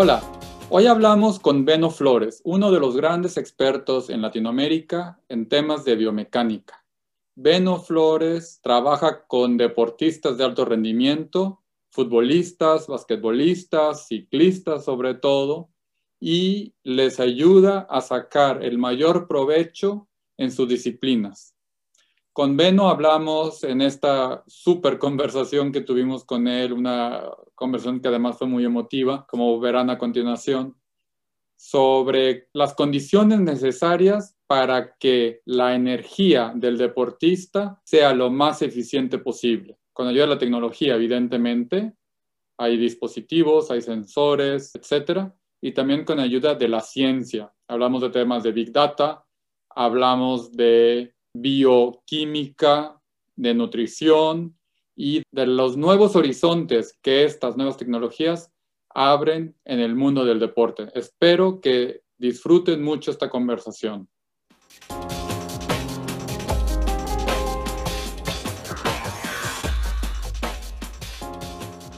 Hola, hoy hablamos con Beno Flores, uno de los grandes expertos en Latinoamérica en temas de biomecánica. Beno Flores trabaja con deportistas de alto rendimiento, futbolistas, basquetbolistas, ciclistas sobre todo, y les ayuda a sacar el mayor provecho en sus disciplinas. Con Beno hablamos en esta super conversación que tuvimos con él, una conversación que además fue muy emotiva, como verán a continuación, sobre las condiciones necesarias para que la energía del deportista sea lo más eficiente posible. Con ayuda de la tecnología, evidentemente, hay dispositivos, hay sensores, etcétera, y también con ayuda de la ciencia. Hablamos de temas de Big Data, hablamos de bioquímica, de nutrición y de los nuevos horizontes que estas nuevas tecnologías abren en el mundo del deporte. Espero que disfruten mucho esta conversación.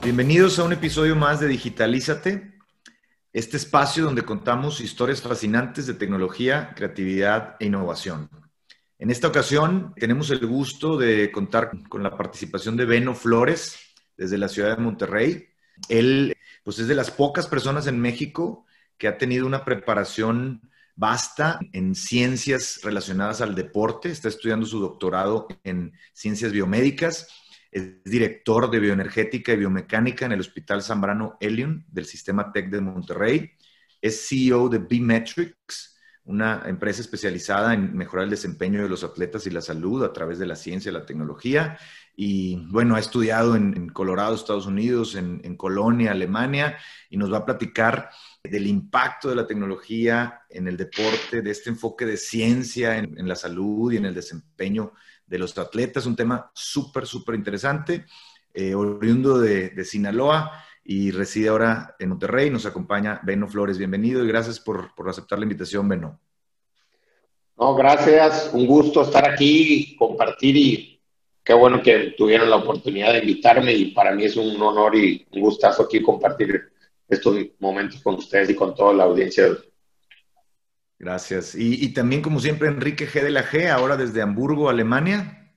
Bienvenidos a un episodio más de Digitalízate, este espacio donde contamos historias fascinantes de tecnología, creatividad e innovación. En esta ocasión tenemos el gusto de contar con la participación de Beno Flores desde la ciudad de Monterrey. Él pues es de las pocas personas en México que ha tenido una preparación vasta en ciencias relacionadas al deporte, está estudiando su doctorado en ciencias biomédicas, es director de bioenergética y biomecánica en el Hospital Zambrano Elion del Sistema TEC de Monterrey, es CEO de B-Metrics, una empresa especializada en mejorar el desempeño de los atletas y la salud a través de la ciencia y la tecnología. Y bueno, ha estudiado en, Colorado, Estados Unidos, en, Colonia, Alemania, y nos va a platicar del impacto de la tecnología en el deporte, de este enfoque de ciencia en, la salud y en el desempeño de los atletas. Un tema súper, súper interesante. Eh, oriundo de, de Sinaloa, y reside ahora en Monterrey. Nos acompaña Beno Flores. Bienvenido y gracias por, por aceptar la invitación, Beno. No, gracias. Un gusto estar aquí, compartir y qué bueno que tuvieron la oportunidad de invitarme y para mí es un honor y un gustazo aquí compartir estos momentos con ustedes y con toda la audiencia. Gracias. Y, y también, como siempre, Enrique G. de la G, ahora desde Hamburgo, Alemania.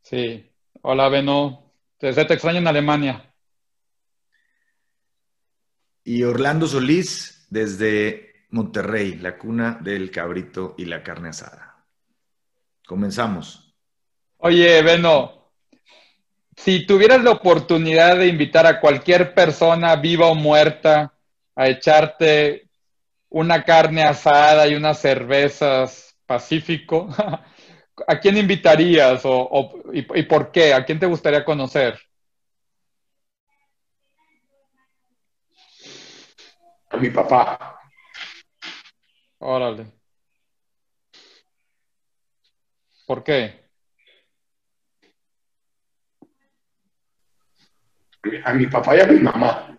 Sí. Hola, Beno. Desde te extraño en Alemania y Orlando Solís desde Monterrey, la cuna del cabrito y la carne asada. Comenzamos. Oye, Beno, si tuvieras la oportunidad de invitar a cualquier persona, viva o muerta, a echarte una carne asada y unas cervezas Pacífico, ¿a quién invitarías y por qué? ¿A quién te gustaría conocer? A mi papá. Órale. ¿Por qué? A mi papá y a mi mamá.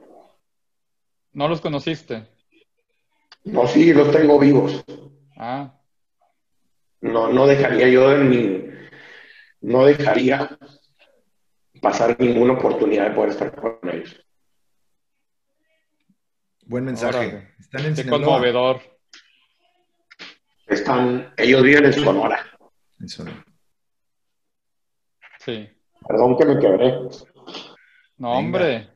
¿No los conociste? No, sí, los tengo vivos. Ah. No, no dejaría yo en mi, no dejaría pasar ninguna oportunidad de poder estar con ellos. Buen mensaje. Están en Qué conmovedor. Están, ellos viven en Sonora. En Sonora. Sí. Perdón que me quebré. No, hombre.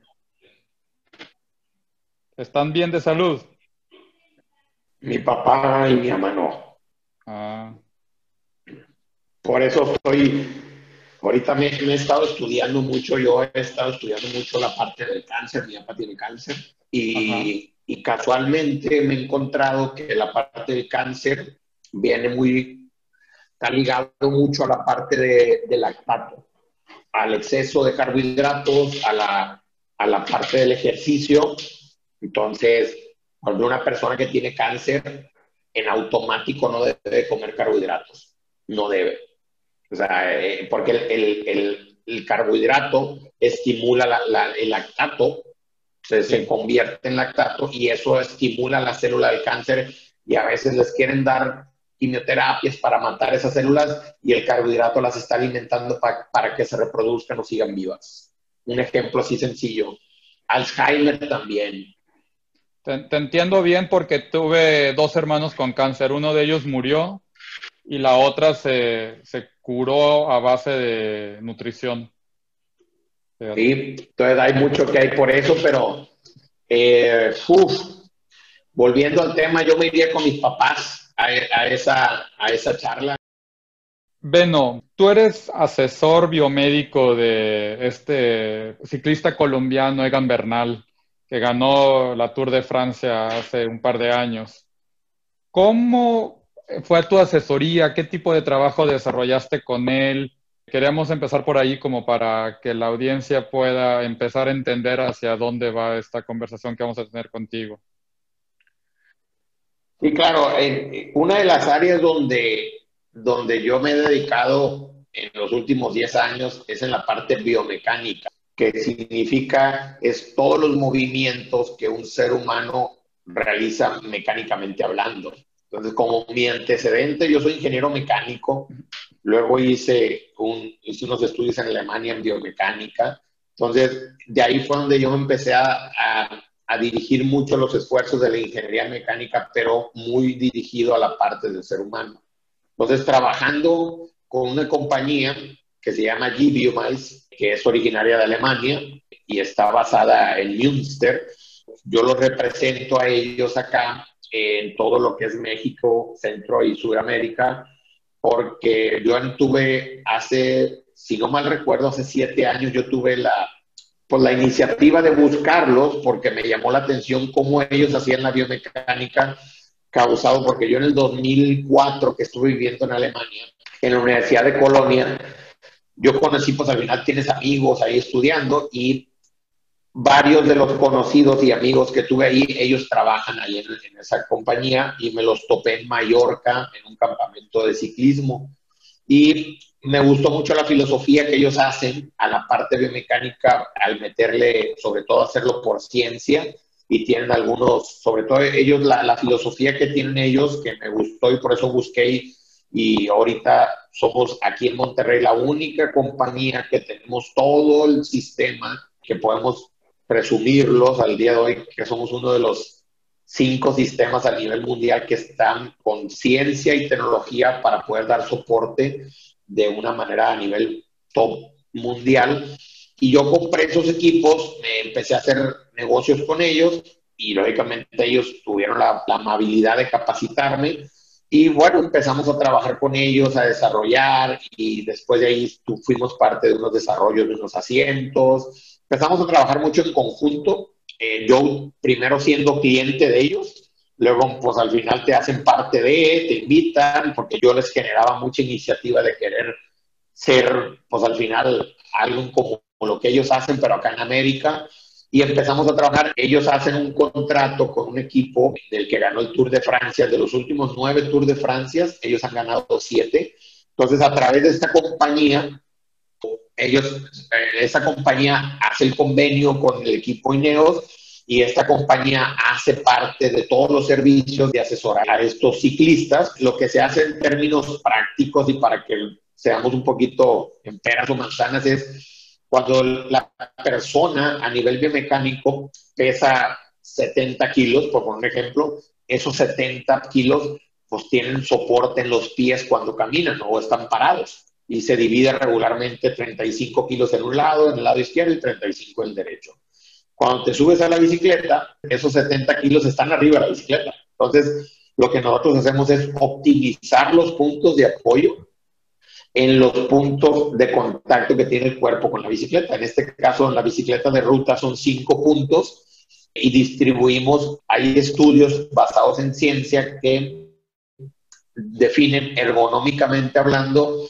¿Están bien de salud? Mi papá y mi mamá no. Ah. Por eso estoy, ahorita me, me, he estado estudiando mucho, yo he estado estudiando mucho la parte del cáncer, mi papá tiene cáncer, y, casualmente me he encontrado que la parte del cáncer viene muy, está ligado mucho a la parte de, del lactato, al exceso de carbohidratos, a la, a la parte del ejercicio. Entonces, cuando una persona que tiene cáncer, en automático no debe comer carbohidratos, no debe. O sea, eh, porque el, el, el, carbohidrato estimula el lactato se, convierte en lactato y eso estimula la célula del cáncer y a veces les quieren dar quimioterapias para matar esas células y el carbohidrato las está alimentando para que se reproduzcan o sigan vivas. Un ejemplo así sencillo. Alzheimer también. Te, entiendo bien porque tuve dos hermanos con cáncer. Uno de ellos murió y la otra se, se curó a base de nutrición. Sí, entonces hay mucho que hay por eso, pero eh, volviendo al tema, yo me iría con mis papás a, a, esa, a esa charla. Beno, tú eres asesor biomédico de este ciclista colombiano Egan Bernal, que ganó la Tour de Francia hace un par de años. ¿Cómo fue tu asesoría? ¿Qué tipo de trabajo desarrollaste con él? Queríamos empezar por ahí como para que la audiencia pueda empezar a entender hacia dónde va esta conversación que vamos a tener contigo. Sí, claro, una de las áreas donde, donde yo me he dedicado en los últimos 10 años es en la parte biomecánica, que significa es todos los movimientos que un ser humano realiza mecánicamente hablando. Entonces, como mi antecedente, yo soy ingeniero mecánico, Luego hice, un, hice unos estudios en Alemania en biomecánica. Entonces, de ahí fue donde yo empecé a, a, dirigir mucho los esfuerzos de la ingeniería mecánica, pero muy dirigido a la parte del ser humano. Entonces, trabajando con una compañía que se llama G que es originaria de Alemania y está basada en Münster, yo los represento a ellos acá en todo lo que es México, Centro y Sudamérica porque yo tuve hace, si no mal recuerdo, hace siete años yo tuve la, pues, la iniciativa de buscarlos porque me llamó la atención cómo ellos hacían la biomecánica causado, porque yo en el 2004 que estuve viviendo en Alemania, en la Universidad de Colonia, yo conocí, pues al final tienes amigos ahí estudiando y varios de los conocidos y amigos que tuve ahí, ellos trabajan ahí en, esa compañía y me los topé en Mallorca en un campamento de ciclismo. Y me gustó mucho la filosofía que ellos hacen a la parte biomecánica al meterle, sobre todo hacerlo por ciencia. Y tienen algunos, sobre todo ellos, la, la filosofía que tienen ellos, que me gustó y por eso busqué. Y ahorita somos aquí en Monterrey la única compañía que tenemos todo el sistema que podemos presumirlos al día de hoy, que somos uno de los cinco sistemas a nivel mundial que están con ciencia y tecnología para poder dar soporte de una manera a nivel top mundial. Y yo compré esos equipos, me empecé a hacer negocios con ellos y lógicamente ellos tuvieron la, la amabilidad de capacitarme. Y bueno, empezamos a trabajar con ellos, a desarrollar y después de ahí fuimos parte de unos desarrollos de unos asientos, empezamos a trabajar mucho en conjunto. Eh, yo primero siendo cliente de ellos, luego pues al final te hacen parte de, te invitan, porque yo les generaba mucha iniciativa de querer ser pues al final algo como lo que ellos hacen, pero acá en América. Y empezamos a trabajar. Ellos hacen un contrato con un equipo del que ganó el Tour de Francia. De los últimos nueve Tours de Francia, ellos han ganado siete. Entonces, a través de esta compañía, ellos, eh, esa compañía hace el convenio con el equipo Ineos y esta compañía hace parte de todos los servicios de asesorar a estos ciclistas. Lo que se hace en términos prácticos y para que seamos un poquito en peras o manzanas es cuando la persona a nivel biomecánico pesa 70 kilos, por un ejemplo, esos 70 kilos pues tienen soporte en los pies cuando caminan o están parados y se divide regularmente 35 kilos en un lado, en el lado izquierdo, y 35 en el derecho. Cuando te subes a la bicicleta, esos 70 kilos están arriba de la bicicleta. Entonces, lo que nosotros hacemos es optimizar los puntos de apoyo en los puntos de contacto que tiene el cuerpo con la bicicleta. En este caso, en la bicicleta de ruta son cinco puntos y distribuimos, hay estudios basados en ciencia que definen ergonómicamente hablando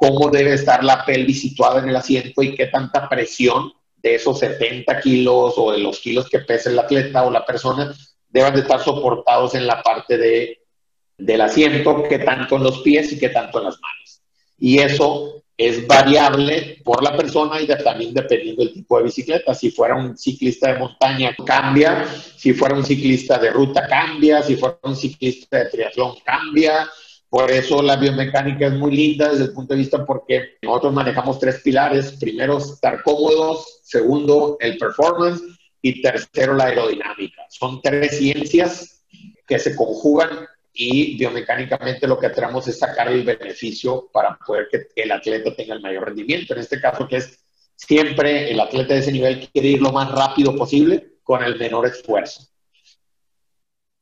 cómo debe estar la pelvis situada en el asiento y qué tanta presión de esos 70 kilos o de los kilos que pesa el atleta o la persona deben de estar soportados en la parte de, del asiento, qué tanto en los pies y qué tanto en las manos. Y eso es variable por la persona y también dependiendo del tipo de bicicleta. Si fuera un ciclista de montaña, cambia. Si fuera un ciclista de ruta, cambia. Si fuera un ciclista de triatlón, cambia. Por eso la biomecánica es muy linda desde el punto de vista porque nosotros manejamos tres pilares. Primero, estar cómodos. Segundo, el performance. Y tercero, la aerodinámica. Son tres ciencias que se conjugan y biomecánicamente lo que tenemos es sacar el beneficio para poder que el atleta tenga el mayor rendimiento. En este caso, que es siempre el atleta de ese nivel quiere ir lo más rápido posible con el menor esfuerzo.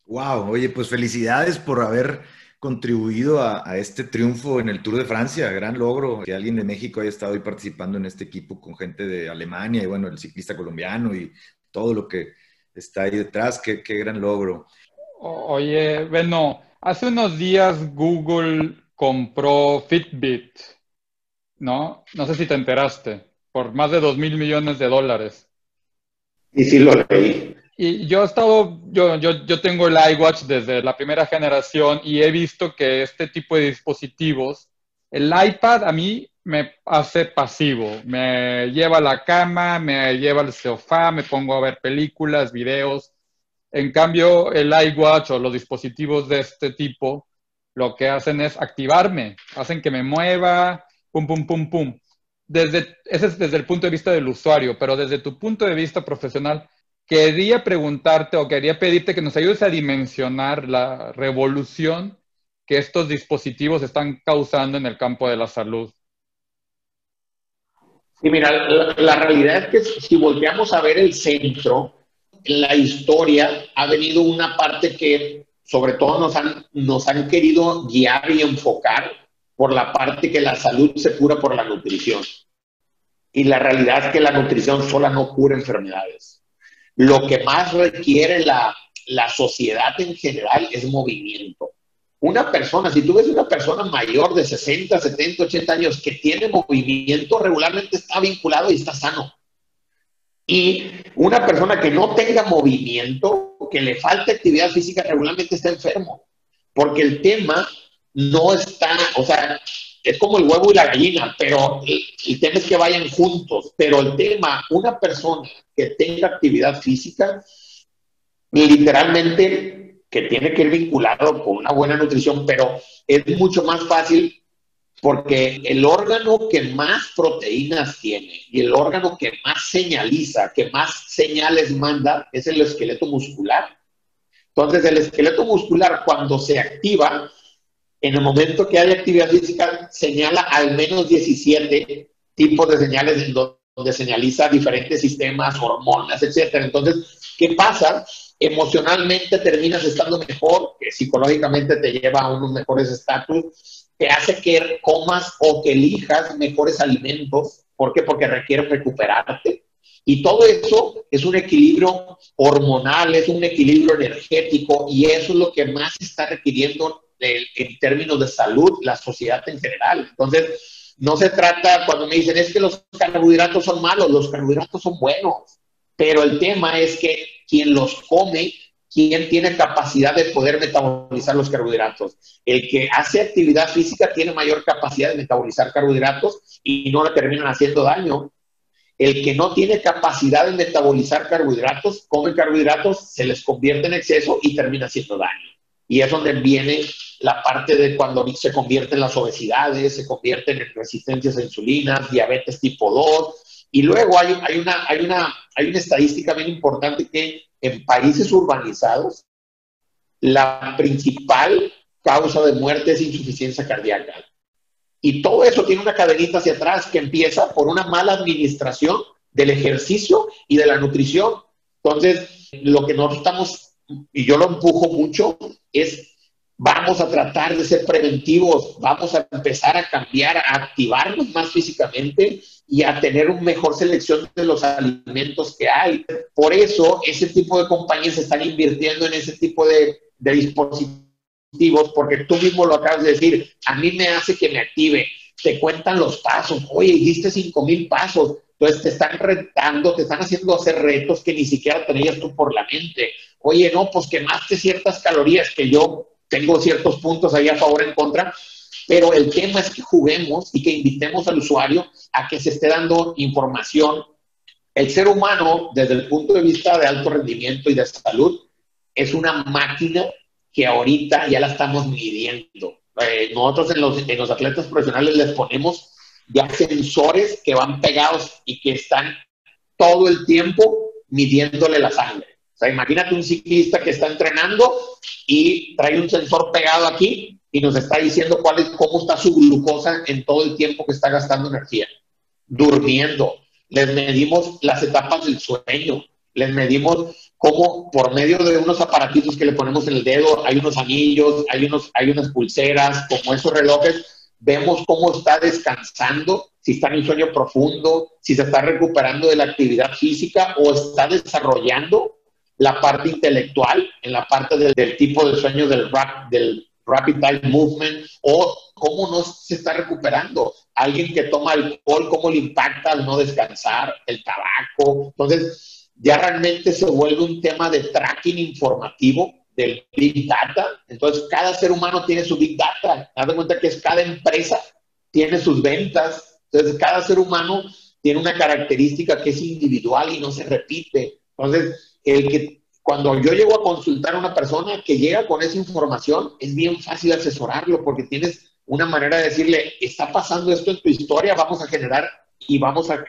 Wow, oye, pues felicidades por haber contribuido a, este triunfo en el Tour de Francia. Gran logro que alguien de México haya estado ahí participando en este equipo con gente de Alemania y bueno, el ciclista colombiano y todo lo que está ahí detrás. Qué, qué gran logro. Oye, bueno, hace unos días Google compró Fitbit, ¿no? No sé si te enteraste, por más de dos mil millones de dólares. Y sí lo leí. Y yo he estado, yo, yo, yo tengo el iWatch desde la primera generación y he visto que este tipo de dispositivos, el iPad a mí me hace pasivo, me lleva a la cama, me lleva al sofá, me pongo a ver películas, videos. En cambio, el iWatch o los dispositivos de este tipo, lo que hacen es activarme, hacen que me mueva, pum, pum, pum, pum. Desde, ese es desde el punto de vista del usuario, pero desde tu punto de vista profesional, quería preguntarte o quería pedirte que nos ayudes a dimensionar la revolución que estos dispositivos están causando en el campo de la salud. Sí, mira, la, realidad es que si volteamos a ver el centro, en la historia ha venido una parte que sobre todo nos han, nos han querido guiar y enfocar por la parte que la salud se cura por la nutrición. Y la realidad es que la nutrición sola no cura enfermedades lo que más requiere la, sociedad en general es movimiento. Una persona, si tú ves una persona mayor de 60, 70, 80 años que tiene movimiento, regularmente está vinculado y está sano. Y una persona que no tenga movimiento, que le falte actividad física, regularmente está enfermo. Porque el tema no está, o sea, es como el huevo y la gallina, pero el, tema que vayan juntos. Pero el tema, una persona que tenga actividad física, literalmente que tiene que ir vinculado con una buena nutrición, pero es mucho más fácil porque el órgano que más proteínas tiene y el órgano que más señaliza, que más señales manda, es el esqueleto muscular. Entonces, el esqueleto muscular cuando se activa, en el momento que hay actividad física, señala al menos 17 tipos de señales en donde señaliza diferentes sistemas, hormonas, etc. Entonces, ¿qué pasa? Emocionalmente terminas estando mejor, que psicológicamente te lleva a unos mejores estatus, te hace que comas o que elijas mejores alimentos. ¿Por qué? Porque requiere recuperarte. Y todo eso es un equilibrio hormonal, es un equilibrio energético y eso es lo que más está requiriendo en términos de salud la sociedad en general. Entonces, no se trata, cuando me dicen es que los carbohidratos son malos, los carbohidratos son buenos, pero el tema es que quien los come, quien tiene capacidad de poder metabolizar los carbohidratos. El que hace actividad física tiene mayor capacidad de metabolizar carbohidratos y no le terminan haciendo daño. El que no tiene capacidad de metabolizar carbohidratos, come carbohidratos, se les convierte en exceso y termina haciendo daño. Y es donde viene la parte de cuando se convierten las obesidades, se convierten en resistencias a insulina, diabetes tipo 2. Y luego hay, hay, una, hay, una, hay una estadística bien importante que en países urbanizados, la principal causa de muerte es insuficiencia cardíaca. Y todo eso tiene una cadenita hacia atrás que empieza por una mala administración del ejercicio y de la nutrición. Entonces, lo que nosotros estamos, y yo lo empujo mucho, es vamos a tratar de ser preventivos, vamos a empezar a cambiar, a activarnos más físicamente y a tener una mejor selección de los alimentos que hay. Por eso, ese tipo de compañías están invirtiendo en ese tipo de, dispositivos, porque tú mismo lo acabas de decir, a mí me hace que me active, te cuentan los pasos, oye, hiciste cinco mil pasos, entonces te están retando, te están haciendo hacer retos que ni siquiera tenías tú por la mente. Oye, no, pues quemaste ciertas calorías que yo tengo ciertos puntos ahí a favor en contra, pero el tema es que juguemos y que invitemos al usuario a que se esté dando información. El ser humano, desde el punto de vista de alto rendimiento y de salud, es una máquina que ahorita ya la estamos midiendo. Eh, nosotros en los, en los atletas profesionales les ponemos ya sensores que van pegados y que están todo el tiempo midiéndole la sangre sea, imagínate un ciclista que está entrenando y trae un sensor pegado aquí y nos está diciendo cuál es, cómo está su glucosa en todo el tiempo que está gastando energía. Durmiendo. Les medimos las etapas del sueño. Les medimos cómo por medio de unos aparatitos que le ponemos en el dedo, hay unos anillos, hay, unos, hay unas pulseras, como esos relojes, vemos cómo está descansando, si está en un sueño profundo, si se está recuperando de la actividad física o está desarrollando la parte intelectual en la parte del, tipo de sueño del, rap, del Rapid Eye Movement o cómo no se está recuperando. Alguien que toma alcohol, cómo le impacta al no descansar, el tabaco. Entonces, ya realmente se vuelve un tema de tracking informativo del Big Data. Entonces, cada ser humano tiene su Big Data. Haz de cuenta que es cada empresa tiene sus ventas. Entonces, cada ser humano tiene una característica que es individual y no se repite. Entonces, el que cuando yo llego a consultar a una persona que llega con esa información, es bien fácil asesorarlo porque tienes una manera de decirle, está pasando esto en tu historia, vamos a generar y vamos a,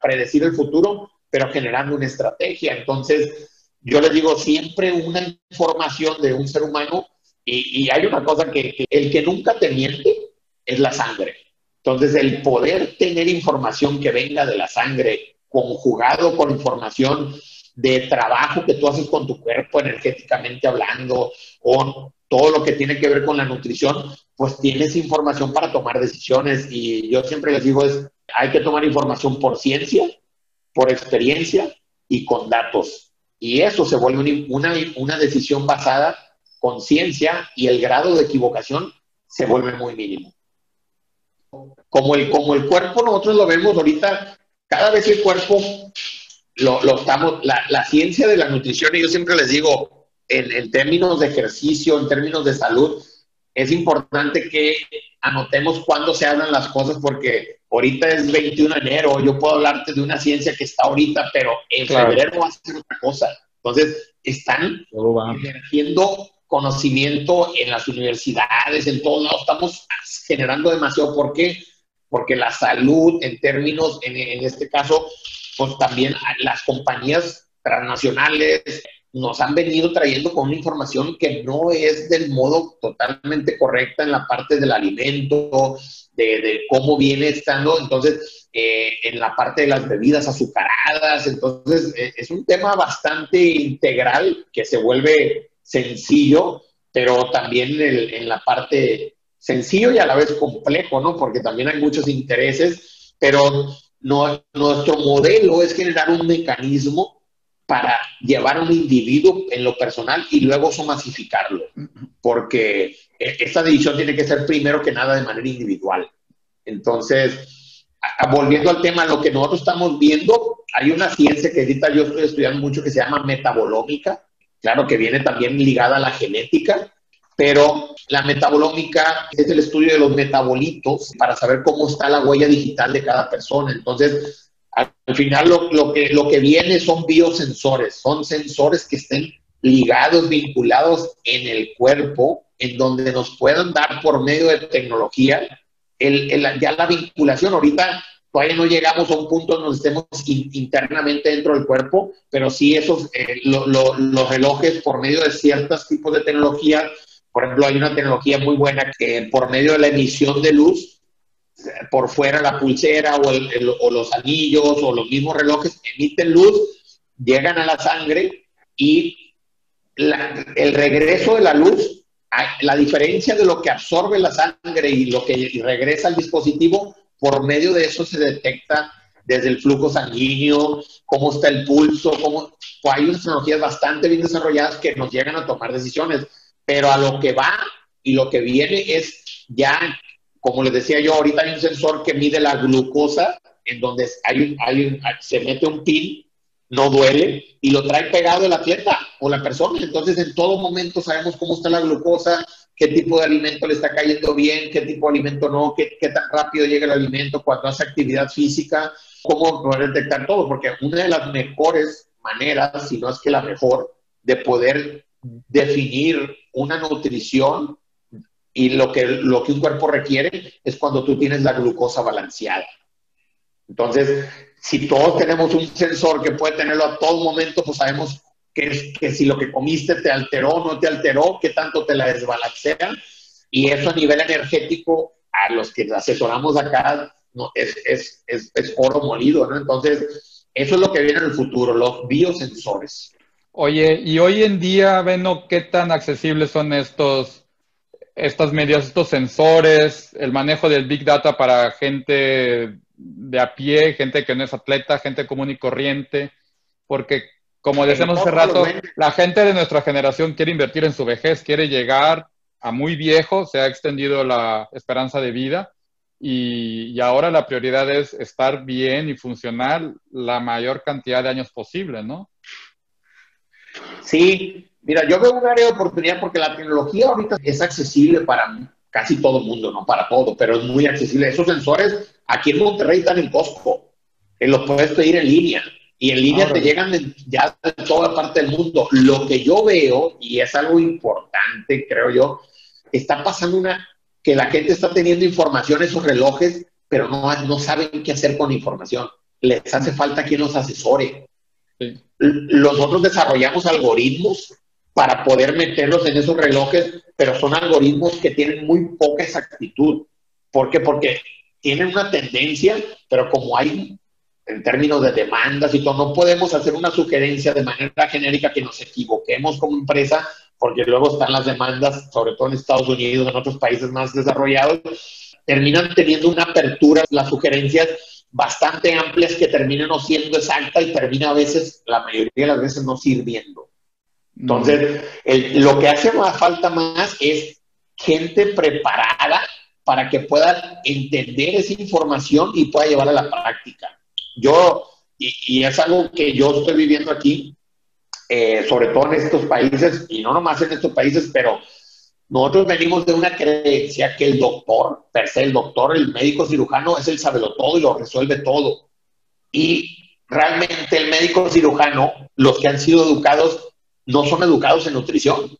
predecir el futuro, pero generando una estrategia. Entonces, yo les digo, siempre una información de un ser humano, y, hay una cosa que, que el que nunca te miente es la sangre. Entonces, el poder tener información que venga de la sangre conjugado con información de trabajo que tú haces con tu cuerpo energéticamente hablando o todo lo que tiene que ver con la nutrición, pues tienes información para tomar decisiones y yo siempre les digo es, hay que tomar información por ciencia, por experiencia y con datos. Y eso se vuelve una, una decisión basada con ciencia y el grado de equivocación se vuelve muy mínimo. Como el, como el cuerpo, nosotros lo vemos ahorita, cada vez el cuerpo lo, estamos, la, ciencia de la nutrición, y yo siempre les digo, en, en, términos de ejercicio, en términos de salud, es importante que anotemos cuándo se hablan las cosas, porque ahorita es 21 de enero, yo puedo hablarte de una ciencia que está ahorita, pero en febrero va a ser otra cosa. Entonces, están emergiendo conocimiento en las universidades, en todos lados, estamos generando demasiado. ¿Por qué? Porque la salud, en términos, en, en este caso, pues también las compañías transnacionales nos han venido trayendo con una información que no es del modo totalmente correcta en la parte del alimento, de, cómo viene estando, entonces, eh, en la parte de las bebidas azucaradas, entonces, eh, es un tema bastante integral que se vuelve sencillo, pero también en la parte sencillo y a la vez complejo, ¿no? Porque también hay muchos intereses, pero nuestro modelo es generar un mecanismo para llevar a un individuo en lo personal y luego somasificarlo, porque e, esta decisión tiene que ser primero que nada de manera individual. Entonces, volviendo al tema, lo que nosotros estamos viendo, hay una ciencia que ahorita yo estoy estudiando mucho que se llama metabolómica, claro que viene también ligada a la genética, pero la metabolómica es el estudio de los metabolitos para saber cómo está la huella digital de cada persona. Entonces, al final lo, que, lo que viene son biosensores, son sensores que estén ligados, vinculados en el cuerpo, en donde nos puedan dar por medio de tecnología ya la vinculación. Ahorita todavía no llegamos a un punto donde estemos internamente dentro del cuerpo, pero sí esos, eh, los relojes por medio de ciertos tipos de tecnología por ejemplo, hay una tecnología muy buena que por medio de la emisión de luz, por fuera la pulsera o, los anillos o los mismos relojes emiten luz, llegan a la sangre y el regreso de la luz, la diferencia de lo que absorbe la sangre y lo que regresa al dispositivo, por medio de eso se detecta desde el flujo sanguíneo, cómo está el pulso, cómo, hay unas tecnologías bastante bien desarrolladas que nos llegan a tomar decisiones pero a lo que va y lo que viene es ya, como les decía yo, ahorita hay un sensor que mide la glucosa, en donde hay, hay se mete un pin, no duele, y lo trae pegado de la atleta o la persona. Entonces, en todo momento sabemos cómo está la glucosa, qué tipo de alimento le está cayendo bien, qué tipo de alimento no, qué, qué tan rápido llega el alimento cuando hace actividad física, cómo poder detectar todo, porque una de las mejores maneras, si no es que la mejor, de poder definir una nutrición y lo que, lo que un cuerpo requiere es cuando tú tienes la glucosa balanceada. Entonces, si todos tenemos un sensor que puede tenerlo a todo momento, pues sabemos que, que si lo que comiste te alteró o no te alteró, qué tanto te la desbalancea. Y eso a nivel energético, a los que asesoramos acá, no, es, es, es, es oro molido, ¿no? Entonces, eso es lo que viene en el futuro, los biosensores. Oye, y hoy en día, Beno, ¿qué tan accesibles son estos, estas medidas, estos sensores, el manejo del Big Data para gente de a pie, gente que no es atleta, gente común y corriente? Porque, como decíamos hace rato, la gente de nuestra generación quiere invertir en su vejez, quiere llegar a muy viejo, se ha extendido la esperanza de vida y, y ahora la prioridad es estar bien y funcional la mayor cantidad de años posible, ¿no? Sí, mira, yo veo un área de oportunidad porque la tecnología ahorita es accesible para casi todo el mundo, no para todo, pero es muy accesible. Esos sensores aquí en Monterrey están en Costco, que los puedes pedir en línea y en línea te llegan ya de toda parte del mundo. Lo que yo veo, y es algo importante, creo yo, está pasando una que la gente está teniendo información en esos relojes, pero no, no saben qué hacer con la información. Les hace falta quien los asesore. Nosotros desarrollamos algoritmos para poder meterlos en esos relojes, pero son algoritmos que tienen muy poca exactitud. ¿Por qué? Porque tienen una tendencia, pero como hay en términos de demandas y todo, no podemos hacer una sugerencia de manera genérica que nos equivoquemos como empresa, porque luego están las demandas, sobre todo en Estados Unidos, en otros países más desarrollados, terminan teniendo una apertura las sugerencias bastante amplias que terminan no siendo exactas y termina a veces, la mayoría de las veces, no sirviendo. Entonces, lo que hace más falta más es gente preparada para que pueda entender esa información y pueda llevarla a la práctica. Yo, y, es algo que yo estoy viviendo aquí, eh, sobre todo en estos países, y no nomás en estos países, pero nosotros venimos de una creencia que el doctor, per se, el doctor, el médico cirujano es el sabelo todo y lo resuelve todo. Y realmente el médico cirujano, los que han sido educados, no son educados en nutrición,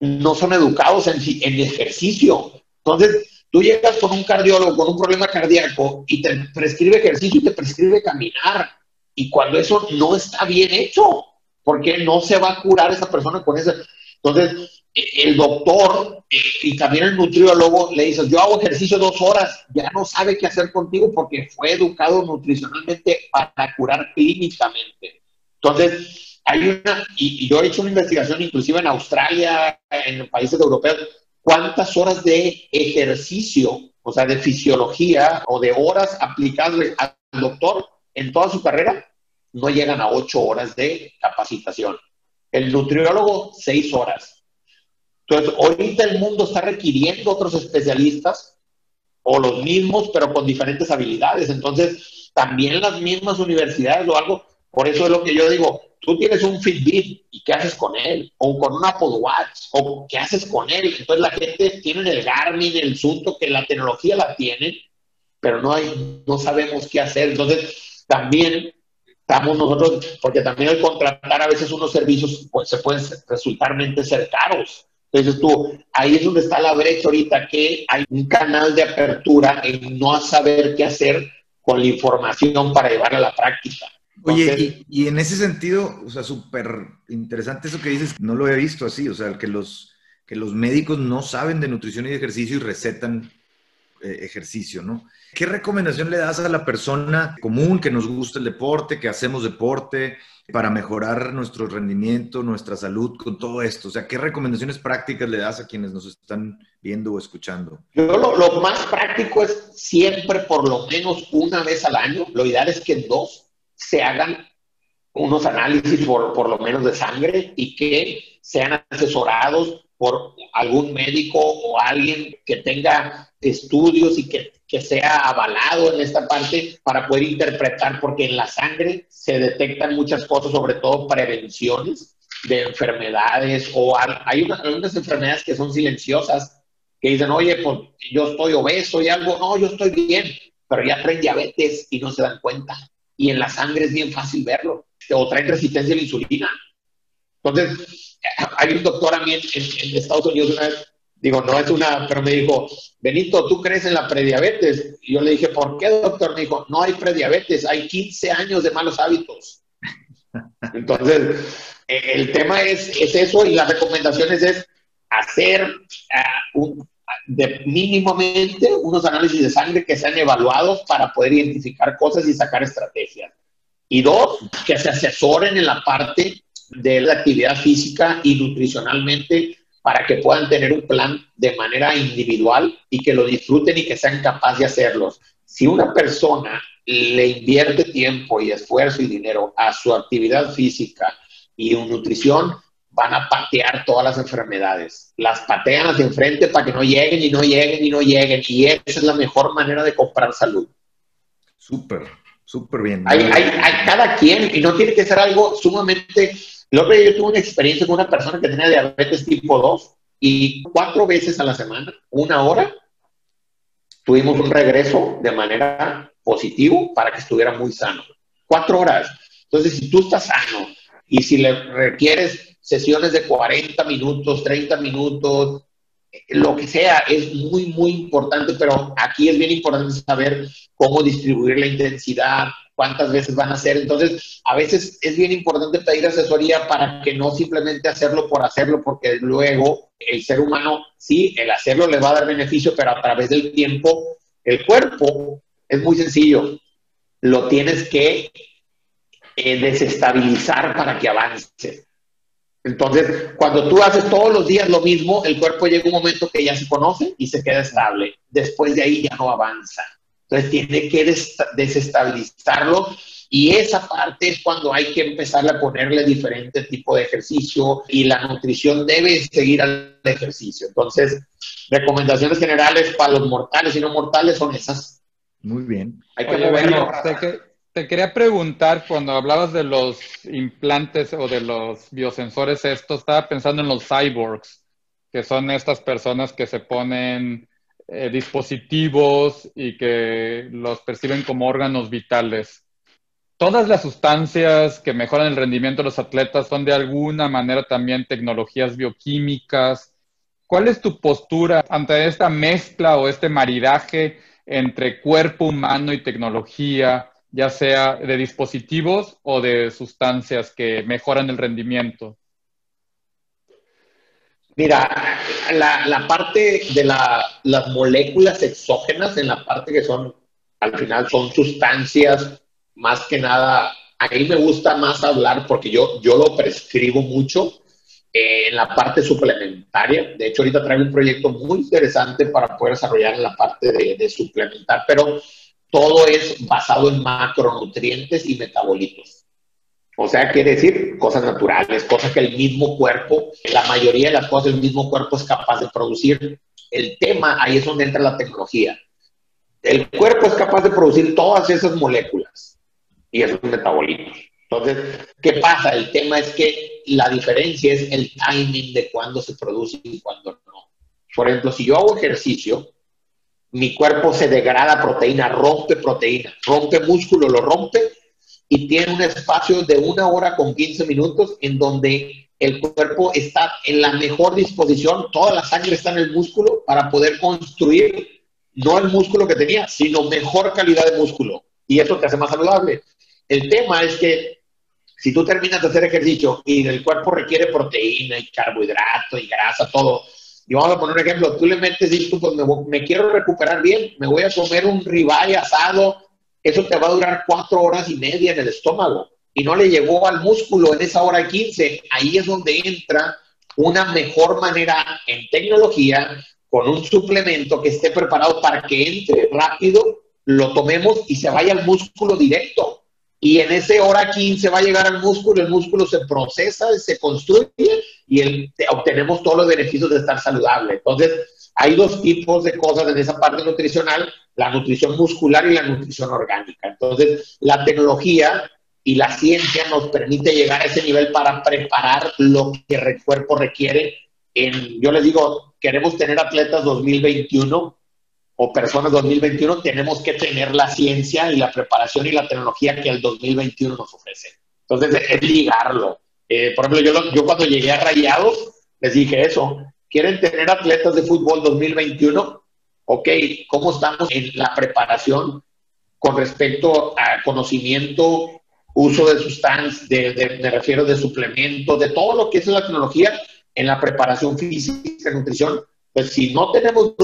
no son educados en, en ejercicio. Entonces, tú llegas con un cardiólogo con un problema cardíaco y te prescribe ejercicio y te prescribe caminar. Y cuando eso no está bien hecho, porque no se va a curar esa persona con eso. Entonces, el doctor eh, y también el nutriólogo le dice, yo hago ejercicio dos horas, ya no sabe qué hacer contigo porque fue educado nutricionalmente para curar clínicamente. Entonces, hay una, y, yo he hecho una investigación inclusive en Australia, en países europeos, cuántas horas de ejercicio, o sea, de fisiología o de horas aplicadas al doctor en toda su carrera, no llegan a ocho horas de capacitación. El nutriólogo, seis horas entonces, ahorita el mundo está requiriendo otros especialistas o los mismos, pero con diferentes habilidades. Entonces, también las mismas universidades o algo, por eso es lo que yo digo, tú tienes un Fitbit y qué haces con él, o con un Apple Watch, o qué haces con él. Entonces la gente tiene el Garmin, el Sunto, que la tecnología la tiene, pero no hay, no sabemos qué hacer. Entonces, también estamos nosotros, porque también al contratar a veces unos servicios pues, se pueden resultarmente ser caros. Entonces tú, ahí es donde está la brecha ahorita, que hay un canal de apertura en no saber qué hacer con la información para llevarla a la práctica. Oye, y, en ese sentido, o sea, súper interesante eso que dices, no lo he visto así, o sea, que los, que los médicos no saben de nutrición y de ejercicio y recetan ejercicio, ¿no? ¿Qué recomendación le das a la persona común que nos gusta el deporte, que hacemos deporte, para mejorar nuestro rendimiento, nuestra salud con todo esto? O sea, ¿qué recomendaciones prácticas le das a quienes nos están viendo o escuchando? Yo lo, más práctico es siempre por lo menos una vez al año, lo ideal es que dos se hagan unos análisis por, por lo menos de sangre y que sean asesorados por algún médico o alguien que tenga estudios y que, que, sea avalado en esta parte para poder interpretar, porque en la sangre se detectan muchas cosas, sobre todo prevenciones de enfermedades o hay algunas enfermedades que son silenciosas, que dicen, oye, pues yo estoy obeso y algo, no, yo estoy bien, pero ya traen diabetes y no se dan cuenta. Y en la sangre es bien fácil verlo, o traen resistencia a la insulina. Entonces, hay un doctor a mí en, Estados Unidos digo, no es una, pero me dijo, Benito, ¿tú crees en la prediabetes? Y yo le dije, ¿por qué, doctor? Me dijo, no hay prediabetes, hay 15 años de malos hábitos. Entonces, eh, el tema es, es eso y las recomendaciones es hacer uh, un, de mínimamente unos análisis de sangre que sean evaluados para poder identificar cosas y sacar estrategias. Y dos, que se asesoren en la parte de la actividad física y nutricionalmente para que puedan tener un plan de manera individual y que lo disfruten y que sean capaces de hacerlos. Si una persona le invierte tiempo y esfuerzo y dinero a su actividad física y nutrición, van a patear todas las enfermedades. Las patean hacia enfrente para que no lleguen y no lleguen y no lleguen. Y esa es la mejor manera de comprar salud. Súper, súper bien. Hay, hay, hay, cada quien y no tiene que ser algo sumamente... Lo que yo tuve una experiencia con una persona que tenía diabetes tipo 2 y cuatro veces a la semana, una hora, tuvimos un regreso de manera positivo para que estuviera muy sano. Cuatro horas. Entonces, si tú estás sano y si le requieres sesiones de 40 minutos, 30 minutos, lo que sea, es muy, muy importante, pero aquí es bien importante saber cómo distribuir la intensidad, cuántas veces van a hacer. Entonces, a veces es bien importante pedir asesoría para que no simplemente hacerlo por hacerlo, porque luego el ser humano, sí, el hacerlo le va a dar beneficio, pero a través del tiempo, el cuerpo es muy sencillo. Lo tienes que eh, desestabilizar para que avance. Entonces, cuando tú haces todos los días lo mismo, el cuerpo llega un momento que ya se conoce y se queda estable. Después de ahí ya no avanza. Entonces, tiene que desestabilizarlo y esa parte es cuando hay que empezar a ponerle diferente tipo de ejercicio y la nutrición debe seguir al ejercicio. Entonces, recomendaciones generales para los mortales y no mortales son esas. Muy bien. Hay que moverlo. Te quería preguntar, cuando hablabas de los implantes o de los biosensores estos, estaba pensando en los cyborgs, que son estas personas que se ponen eh, dispositivos y que los perciben como órganos vitales. Todas las sustancias que mejoran el rendimiento de los atletas son de alguna manera también tecnologías bioquímicas. ¿Cuál es tu postura ante esta mezcla o este maridaje entre cuerpo humano y tecnología? ya sea de dispositivos o de sustancias que mejoran el rendimiento? Mira, la, parte de las moléculas exógenas, en la parte que son, al final son sustancias, más que nada, a mí me gusta más hablar porque yo, yo lo prescribo mucho eh, en la parte suplementaria. De hecho, ahorita traigo un proyecto muy interesante para poder desarrollar en la parte de, de suplementar, pero todo es basado en macronutrientes y metabolitos. O sea, quiere decir cosas naturales, cosas que el mismo cuerpo, la mayoría de las cosas el mismo cuerpo es capaz de producir. El tema, ahí es donde entra la tecnología. El cuerpo es capaz de producir todas esas moléculas y esos metabolitos. Entonces, ¿qué pasa? El tema es que la diferencia es el timing de cuándo se produce y cuándo no. Por ejemplo, si yo hago ejercicio, mi cuerpo se degrada proteína, rompe proteína, rompe músculo, lo rompe y tiene un espacio de una hora con 15 minutos en donde el cuerpo está en la mejor disposición, toda la sangre está en el músculo para poder construir no el músculo que tenía, sino mejor calidad de músculo. Y eso te hace más saludable. El tema es que si tú terminas de hacer ejercicio y el cuerpo requiere proteína y carbohidrato y grasa, todo, y vamos a poner un ejemplo, tú le metes y tú, pues me, quiero recuperar bien, me voy a comer un ribeye asado, eso te va a durar cuatro horas y media en el estómago y no le llegó al músculo en esa hora 15, ahí es donde entra una mejor manera en tecnología con un suplemento que esté preparado para que entre rápido, lo tomemos y se vaya al músculo directo. Y en ese hora 15 va a llegar al músculo, el músculo se procesa, se construye y obtenemos todos los beneficios de estar saludable. Entonces, hay dos tipos de cosas en esa parte nutricional, la nutrición muscular y la nutrición orgánica. Entonces, la tecnología y la ciencia nos permite llegar a ese nivel para preparar lo que el cuerpo requiere. En, yo les digo, queremos tener atletas 2021 o personas 2021, tenemos que tener la ciencia y la preparación y la tecnología que el 2021 nos ofrece. Entonces, es ligarlo. Eh, por ejemplo, yo, yo cuando llegué a Rayados, les dije eso. ¿Quieren tener atletas de fútbol 2021? Ok, ¿cómo estamos en la preparación con respecto a conocimiento uso de sustancias, de, me refiero de suplementos, de todo lo que es la tecnología en la preparación física, nutrición. Pues si no tenemos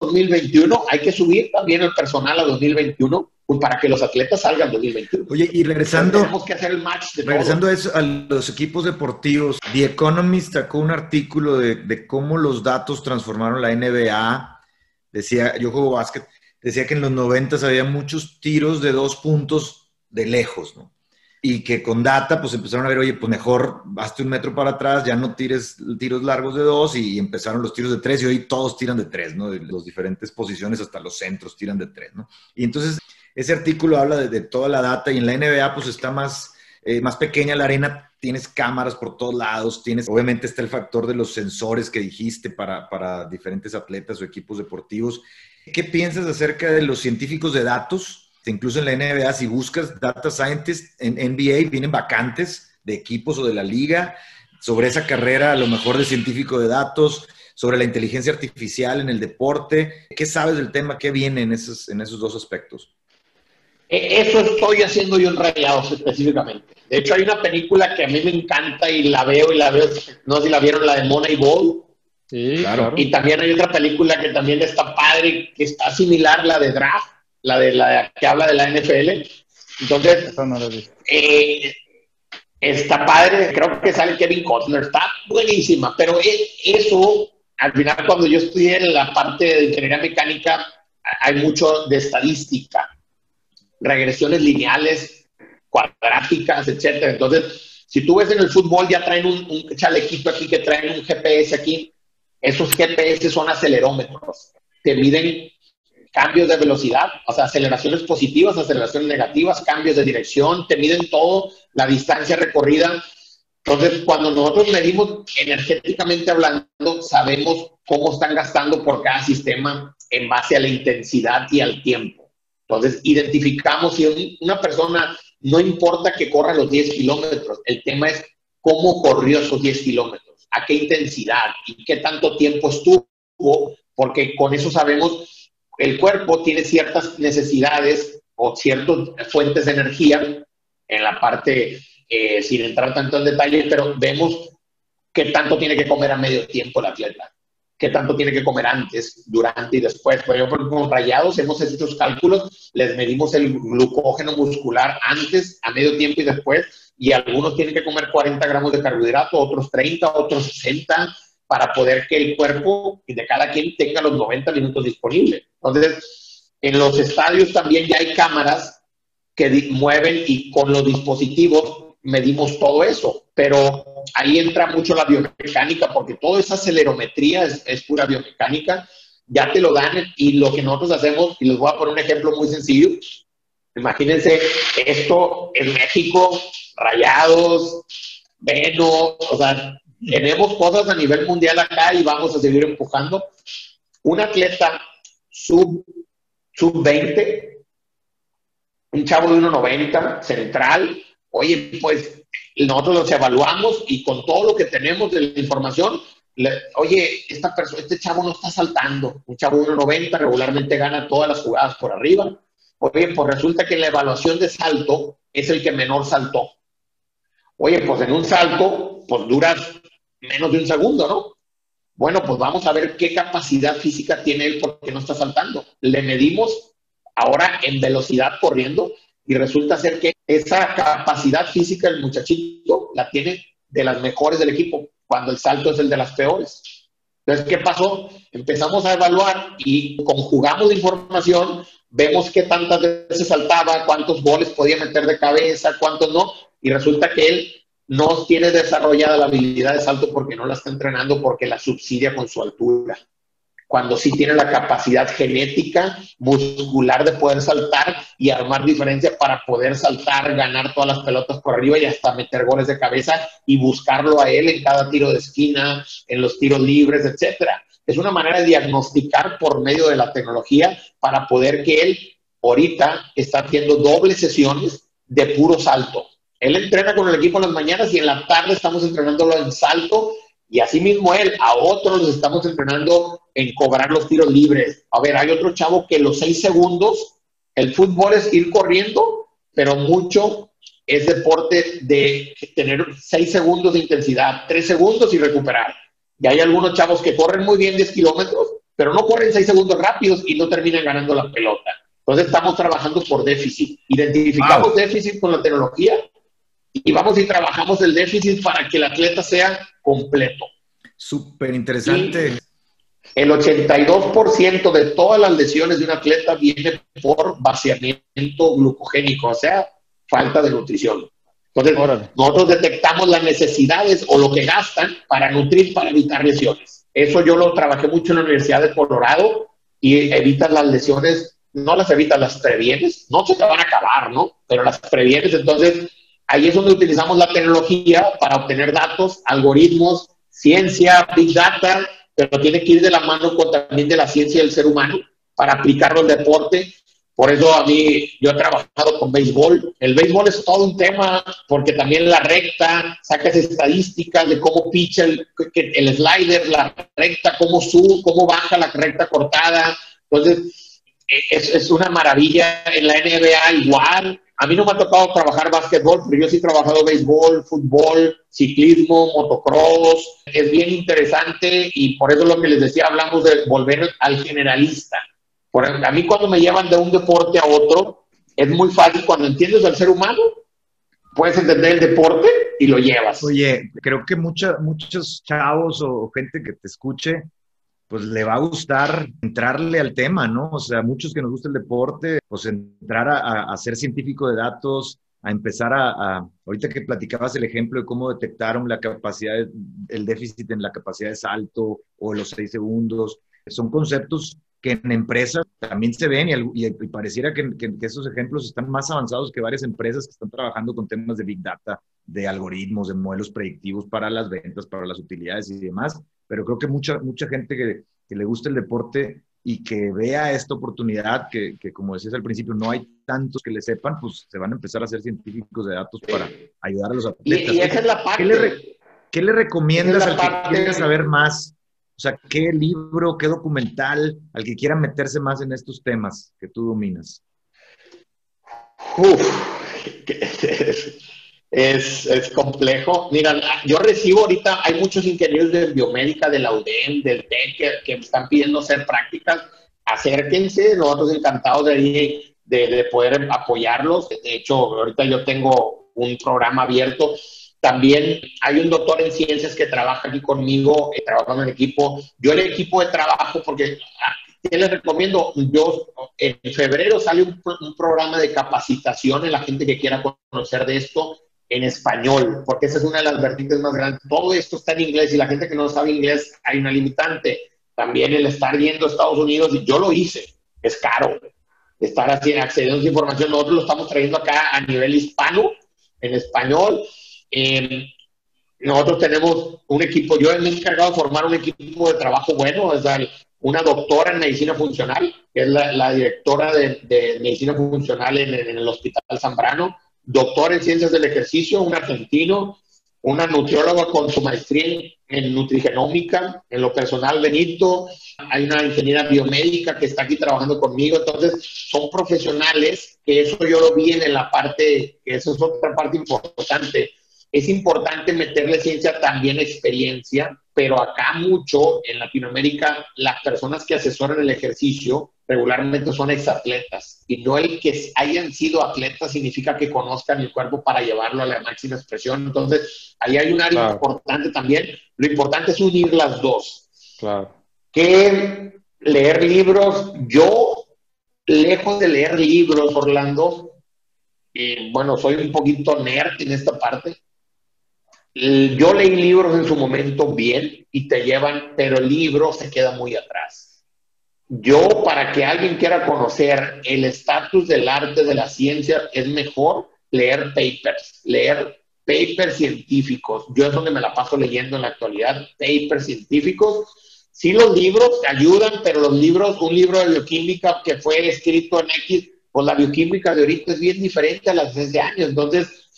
2021, hay que subir también el personal a 2021 pues, para que los atletas salgan 2021. Oye, y regresando, tenemos que hacer el match de regresando a, eso, a, los equipos deportivos, The Economist sacó un artículo de, de, cómo los datos transformaron la NBA. Decía, yo juego básquet, decía que en los 90 había muchos tiros de dos puntos de lejos, ¿no? y que con data pues empezaron a ver, oye, pues mejor hazte un metro para atrás, ya no tires tiros largos de dos y empezaron los tiros de tres y hoy todos tiran de tres, ¿no? De las diferentes posiciones hasta los centros tiran de tres, ¿no? Y entonces ese artículo habla de, toda la data y en la NBA pues está más, eh, más pequeña la arena, tienes cámaras por todos lados, tienes, obviamente está el factor de los sensores que dijiste para, para diferentes atletas o equipos deportivos. ¿Qué piensas acerca de los científicos de datos? Incluso en la NBA, si buscas data scientists en NBA, vienen vacantes de equipos o de la liga sobre esa carrera, a lo mejor de científico de datos, sobre la inteligencia artificial en el deporte. ¿Qué sabes del tema? ¿Qué viene en esos, en esos dos aspectos? E, eso estoy haciendo yo en Rayados específicamente. De hecho, hay una película que a mí me encanta y la veo y la veo, no sé si la vieron, la de Moneyball. Sí, claro. Y también hay otra película que también está padre, que está similar, la de Draft la de la que habla de la NFL. Entonces, eh, está padre, creo que sale Kevin Costner, está buenísima, pero e, eso, al final, cuando yo estudié en la parte de ingeniería mecánica, hay mucho de estadística, regresiones lineales, cuadráticas, etcétera. Entonces, si tú ves en el fútbol, ya traen un, un chalequito aquí que traen un GPS aquí. Esos GPS son acelerómetros. Te miden cambios de velocidad, o sea, aceleraciones positivas, aceleraciones negativas, cambios de dirección, te miden todo, la distancia recorrida. Entonces, cuando nosotros medimos energéticamente hablando, sabemos cómo están gastando por cada sistema en base a la intensidad y al tiempo. Entonces, identificamos si una persona, no importa que corra los 10 kilómetros, el tema es cómo corrió esos 10 kilómetros, a qué intensidad y qué tanto tiempo estuvo, porque con eso sabemos el cuerpo tiene ciertas necesidades o ciertas fuentes de energía en la parte, eh, sin entrar tanto en detalle, pero vemos qué tanto tiene que comer a medio tiempo el atleta, qué tanto tiene que comer antes, durante y después. Por ejemplo, con rayados hemos hecho estos cálculos, les medimos el glucógeno muscular antes, a medio tiempo y después, y algunos tienen que comer 40 gramos de carbohidrato, otros 30, otros 60, para poder que el cuerpo de cada quien tenga los 90 minutos disponibles. Entonces, en los estadios también ya hay cámaras que mueven y con los dispositivos medimos todo eso, pero ahí entra mucho la biomecánica porque toda esa acelerometría es, pura biomecánica, ya te lo dan y lo que nosotros hacemos, y les voy a poner un ejemplo muy sencillo, imagínense esto en México, rayados, Veno, o sea, tenemos cosas a nivel mundial acá y vamos a seguir empujando. Un atleta sub, sub 20, un chavo de 1,90, central, oye, pues nosotros los evaluamos y con todo lo que tenemos de la información, oye, esta persona, este chavo no está saltando. Un chavo de 1,90 regularmente gana todas las jugadas por arriba. Oye, pues resulta que en la evaluación de salto es el que menor saltó. Oye, pues en un salto, pues duras menos de un segundo, ¿no? Bueno, pues vamos a ver qué capacidad física tiene él porque no está saltando. Le medimos ahora en velocidad corriendo y resulta ser que esa capacidad física del muchachito la tiene de las mejores del equipo, cuando el salto es el de las peores. Entonces, ¿qué pasó? Empezamos a evaluar y conjugamos la información, vemos qué tantas veces saltaba, cuántos goles podía meter de cabeza, cuántos no, y resulta que él no tiene desarrollada la habilidad de salto porque no la está entrenando porque la subsidia con su altura. Cuando sí tiene la capacidad genética, muscular de poder saltar y armar diferencia para poder saltar, ganar todas las pelotas por arriba y hasta meter goles de cabeza y buscarlo a él en cada tiro de esquina, en los tiros libres, etcétera. Es una manera de diagnosticar por medio de la tecnología para poder que él ahorita está haciendo dobles sesiones de puro salto él entrena con el equipo en las mañanas y en la tarde estamos entrenándolo en salto y así mismo él, a otros los estamos entrenando en cobrar los tiros libres. A ver, hay otro chavo que los seis segundos, el fútbol es ir corriendo pero mucho es deporte de tener seis segundos de intensidad, tres segundos y recuperar. Y hay algunos chavos que corren muy bien 10 kilómetros, pero no corren seis segundos rápidos y no terminan ganando la pelota. Entonces estamos trabajando por déficit. Identificamos déficit con la tecnología y vamos y trabajamos el déficit para que el atleta sea completo. Súper interesante. El 82% de todas las lesiones de un atleta viene por vaciamiento glucogénico, o sea, falta de nutrición. Entonces, nosotros detectamos las necesidades o lo que gastan para nutrir, para evitar lesiones. Eso yo lo trabajé mucho en la Universidad de Colorado y evitas las lesiones, no las evitas, las previenes, no se te van a acabar, ¿no? Pero las previenes, entonces ahí es donde utilizamos la tecnología para obtener datos, algoritmos, ciencia, big data, pero tiene que ir de la mano con también de la ciencia del ser humano para aplicarlo al deporte. Por eso a mí, yo he trabajado con béisbol. El béisbol es todo un tema porque también la recta, sacas estadísticas de cómo picha el, el slider, la recta, cómo sube, cómo baja la recta cortada. Entonces, e, es, es una maravilla. En la NBA igual, a mí no me ha tocado trabajar básquetbol, pero yo sí he trabajado béisbol, fútbol, ciclismo, motocross. Es bien interesante y por eso lo que les decía, hablamos de volver al generalista. Por, a mí cuando me llevan de un deporte a otro, es muy fácil. Cuando entiendes al ser humano, puedes entender el deporte y lo llevas. Oye, creo que muchos chavos o gente que te escuche pues le va a gustar entrarle al tema, ¿no? O sea, muchos que nos gusta el deporte, pues entrar a, ser científico de datos, a empezar a, ahorita que platicabas el ejemplo de cómo detectaron la capacidad, el déficit en la capacidad de salto o los seis segundos, son conceptos que en empresas también se ven y, pareciera que, que, esos ejemplos están más avanzados que varias empresas que están trabajando con temas de Big Data, de algoritmos, de modelos predictivos para las ventas, para las utilidades y demás pero creo que mucha, mucha gente que, que le gusta el deporte y que vea esta oportunidad, que, que, como decías al principio, no hay tantos que le sepan, pues se van a empezar a ser científicos de datos para ayudar a los atletas. Y, esa es la parte. ¿Qué le, qué le recomiendas al que quiera saber más? O sea, ¿qué libro, qué documental al que quiera meterse más en estos temas que tú dominas? Uf, es, es, complejo. Mira, yo recibo ahorita, hay muchos ingenieros de biomédica, de la UDEM, del TEC, que, que están pidiendo hacer prácticas. Acérquense, nosotros encantados de, de, de, poder apoyarlos. De hecho, ahorita yo tengo un programa abierto. También hay un doctor en ciencias que trabaja aquí conmigo, eh, trabajando en equipo. Yo el equipo de trabajo, porque ah, ¿Qué les recomiendo? Yo, en febrero sale un, un, programa de capacitación en la gente que quiera conocer de esto en español, porque esa es una de las vertientes más grandes. Todo esto está en inglés y la gente que no sabe inglés hay una limitante. También el estar viendo Estados Unidos, y yo lo hice, es caro. Estar así, accediendo a esa información, nosotros lo estamos trayendo acá a nivel hispano, en español. Eh, nosotros tenemos un equipo, yo me he encargado de formar un equipo de trabajo bueno, es una doctora en medicina funcional, que es la, directora de, de, medicina funcional en, en el Hospital Zambrano doctor en ciencias del ejercicio, un argentino, una nutrióloga con su maestría en nutrigenómica, en lo personal Benito, hay una ingeniera biomédica que está aquí trabajando conmigo, entonces son profesionales, que eso yo lo vi en la parte, que eso es otra parte importante, es importante meterle ciencia también experiencia, pero acá mucho en Latinoamérica las personas que asesoran el ejercicio regularmente son exatletas y no el que hayan sido atletas significa que conozcan el cuerpo para llevarlo a la máxima expresión. Entonces, ahí hay un área importante también. Lo importante es unir las dos. Claro. Que leer libros, yo, lejos de leer libros, Orlando, y bueno, soy un poquito nerd en esta parte, yo leí libros en su momento bien y te llevan, pero el libro se queda muy atrás. Yo, para que alguien quiera conocer el estatus del arte, de la ciencia, es mejor leer papers, leer papers científicos. Yo es donde me la paso leyendo en la actualidad, papers científicos. Sí, los libros ayudan, pero los libros, un libro de bioquímica que fue escrito en X, pues la bioquímica de ahorita es bien diferente a las de hace años. Entonces,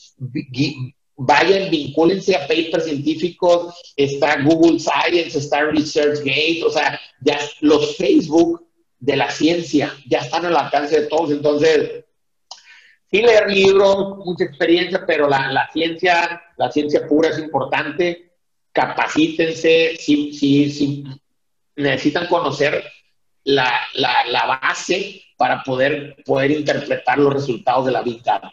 vayan, vincúlense a papers científicos, está Google Science, está ResearchGate, o sea, ya los Facebook de la ciencia ya están al alcance de todos, entonces sí leer libros, mucha experiencia, pero la, la, ciencia, la ciencia pura es importante. Capacítense, si, si, si necesitan conocer la, la, la, base para poder, poder interpretar los resultados de la Big Data.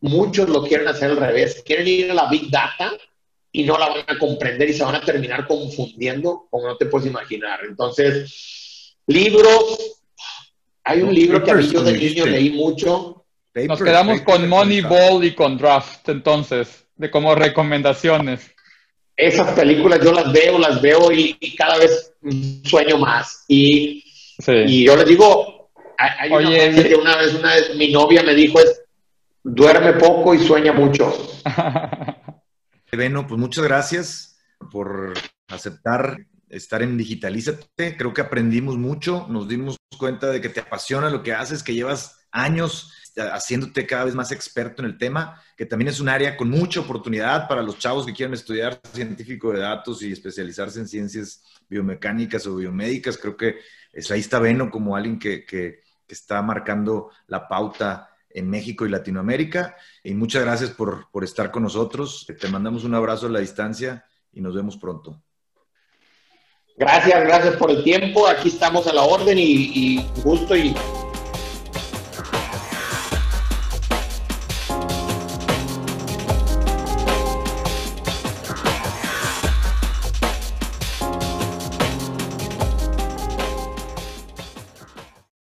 Muchos lo quieren hacer al revés, quieren ir a la Big Data y no la van a comprender y se van a terminar confundiendo como no te puedes imaginar. Entonces, libros, hay un libro que a mí yo de niño leí mucho. Nos quedamos con Moneyball y con Draft, entonces, de como recomendaciones. Esas películas yo las veo, las veo y, cada vez sueño más. Y, y yo les digo, hay, Oye, una, que una vez, una vez mi novia me dijo es, duerme poco y sueña mucho. Beno, pues muchas gracias por aceptar estar en Digitalízate. Creo que aprendimos mucho, nos dimos cuenta de que te apasiona lo que haces, que llevas años haciéndote cada vez más experto en el tema, que también es un área con mucha oportunidad para los chavos que quieren estudiar científico de datos y especializarse en ciencias biomecánicas o biomédicas. Creo que ahí está Beno como alguien que, que está marcando la pauta en México y Latinoamérica. Y muchas gracias por, por estar con nosotros. Te mandamos un abrazo a la distancia y nos vemos pronto. Gracias, gracias por el tiempo. Aquí estamos a la orden y, y gusto y